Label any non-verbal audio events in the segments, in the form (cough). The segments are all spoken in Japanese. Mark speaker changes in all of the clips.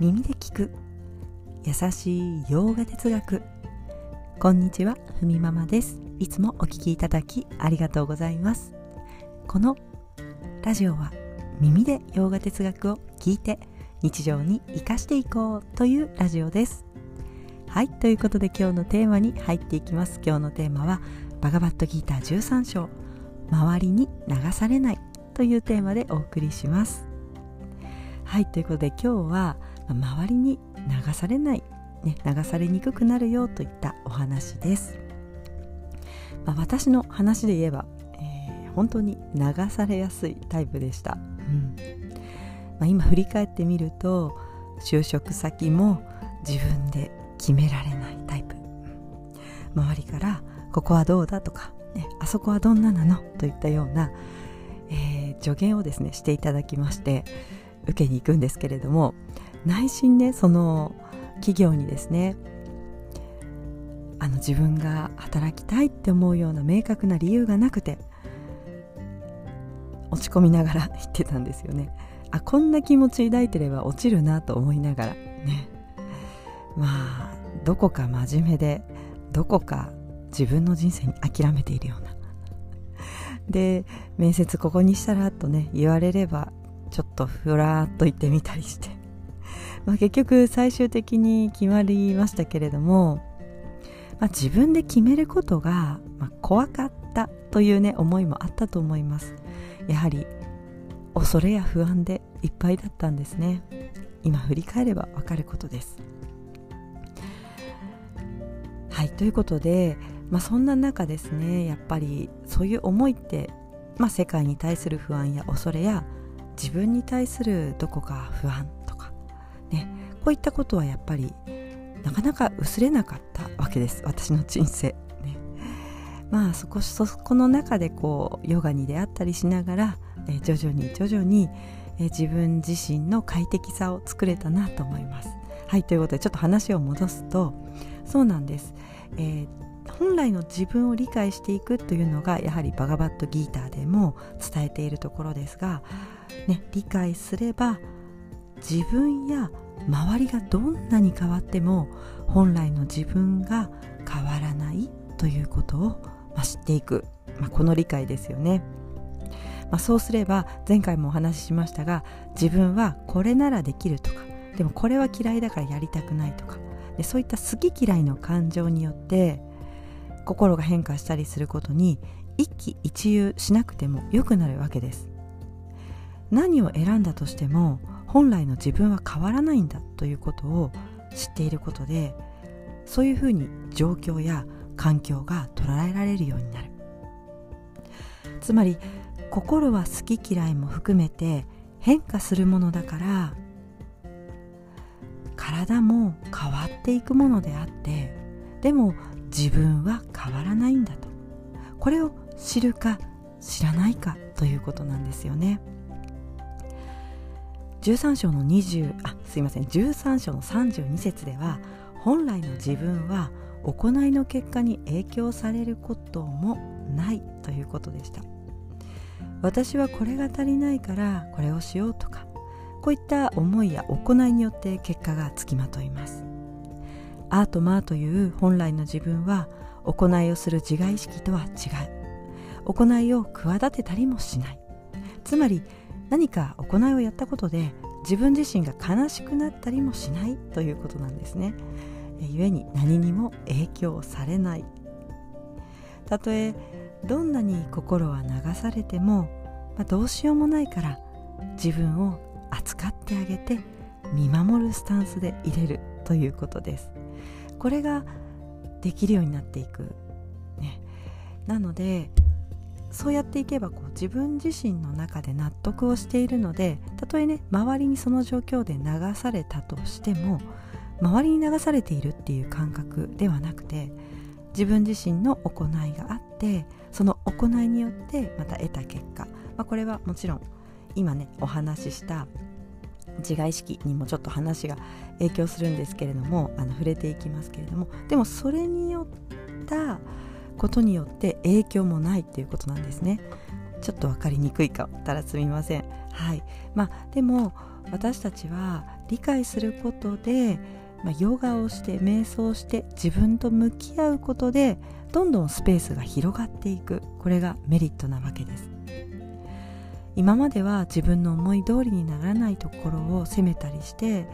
Speaker 1: 耳で聞く。優しい洋画哲学。こんにちはふみママです。いつもお聞きいただきありがとうございます。このラジオは耳で洋画哲学を聞いて日常に生かしていこうというラジオです。はいということで今日のテーマに入っていきます。今日のテーマはバガバットギーター13章周りに流されないというテーマでお送りします。はいということで今日は周りに流されない、ね、流されにくくなるよといったお話です、まあ、私の話で言えば、えー、本当に流されやすいタイプでした、うん。まあ、今振り返ってみると就職先も自分で決められないタイプ。周りからここはどうだとか、ね、あそこはどんななのといったような、えー、助言をですねしていただきまして受けに行くんですけれども内心ねその企業にですねあの自分が働きたいって思うような明確な理由がなくて落ち込みながら (laughs) 言ってたんですよね。あこんな気持ち抱いてれば落ちるなと思いながら。ね。まあどこか真面目でどこか自分の人生に諦めているような。で面接ここにしたらとね言われればちょっとふらっと行ってみたりして、(laughs) まあ、結局最終的に決まりましたけれども、まあ、自分で決めることが、まあ、怖かったというね思いもあったと思います。やはり恐れや不安でいっぱいだったんですね。今振り返ればわかることです。はいということで、まあ、そんな中ですねやっぱりそういう思いって、まあ、世界に対する不安や恐れや自分に対するどこか不安ねこういったことはやっぱりなかなか薄れなかったわけです。私の人生。ね。まあそこそこの中でこうヨガに出会ったりしながら、え徐々に徐々に、え自分自身の快適さを作れたなと思います。はいということでちょっと話を戻すとそうなんです、えー本来の自分を理解していくというのがやはりバガバットギーターでも伝えているところですがね、理解すれば自分や周りがどんなに変わっても本来の自分が変わらないということを、まあ、知っていく、まあ、この理解ですよね、まあ、そうすれば前回もお話ししましたが自分はこれならできるとかでもこれは嫌いだからやりたくないとかでそういった好き嫌いの感情によって心が変化したりすることに一喜一憂しなくても良くなるわけです。何を選んだとしても本来の自分は変わらないんだということを知っていることでそういうふうに状況や環境が捉えられるようになるつまり心は好き嫌いも含めて変化するものだから体も変わっていくものであってでも自分は変わらないんだとこれを知るか知らないかということなんですよね。13章の20あすいません。13章の32節では本来の自分は行いの結果に影響されることもないということでした。私はこれが足りないからこれをしようとかこういった思いや行いによって結果がつきまといます。アートマーという本来の自分は行いをする自我意識とは違う。行いを企てたりもしない。つまり何か行いをやったことで自分自身が悲しくなったりもしないということなんですね。故に何にも影響されない。たとえどんなに心は流されても、まあ、どうしようもないから自分を扱ってあげて見守るスタンスで入れるということです。これができるようになっていく、ね、なのでそうやっていけばこう自分自身の中で納得をしているのでたとえね周りにその状況で流されたとしても周りに流されているっていう感覚ではなくて自分自身の行いがあってその行いによってまた得た結果、まあ、これはもちろん今ねお話しした自我意識にもちょっと話が影響するんですけれどもあの触れていきますけれども。でもそれによったことによって影響もないっていうことなんですね。ちょっと分かりにくいかったらすみません。はい。まあでも私たちは理解することで、まあ、ヨガをして瞑想して自分と向き合うことでどんどんスペースが広がっていく。これがメリットなわけです。今までは自分の思い通りにならないところを責めたりして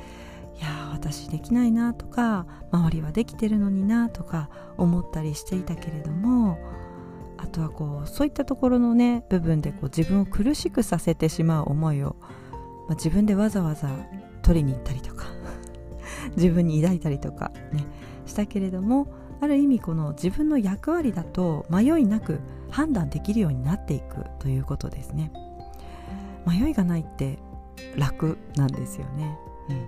Speaker 1: いや私できないなとか周りはできてるのになとか思ったりしていたけれどもあとはこうそういったところのね部分でこう自分を苦しくさせてしまう思いを、まあ、自分でわざわざ取りに行ったりとか (laughs) 自分に抱いたりとかねしたけれどもある意味この自分の役割だと迷いなく判断できるようになっていくということですね。迷いがないって楽なんですよね、うん、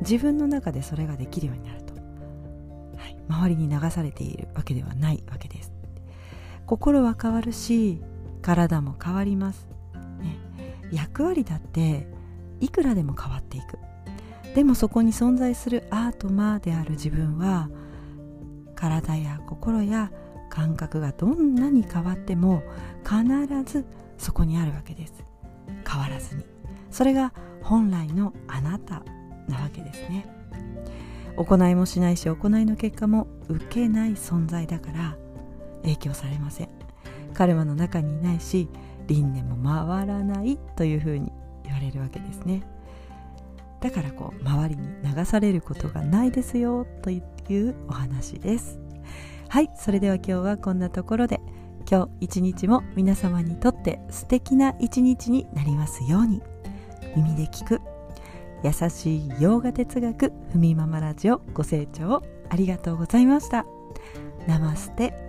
Speaker 1: 自分の中でそれができるようになると、はい、周りに流されているわけではないわけです。心は変わるし体も変わります、ね、役割だっていくらでも変わっていく。でもそこに存在するアートマーである自分は体や心や感覚がどんなに変わっても必ずそこにあるわけです。変わらずに。それが本来のあなた。なわけですね。行いもしないし行いの結果も受けない存在だから影響されません。カルマの中にいないし輪廻も回らないというふうに言われるわけですね。だからこう周りに流されることがないですよというお話です。はいそれでは今日はこんなところで今日一日も皆様にとって素敵な一日になりますように耳で聞く優しい洋画哲学ふみママラジオご清聴ありがとうございました。ナマステ。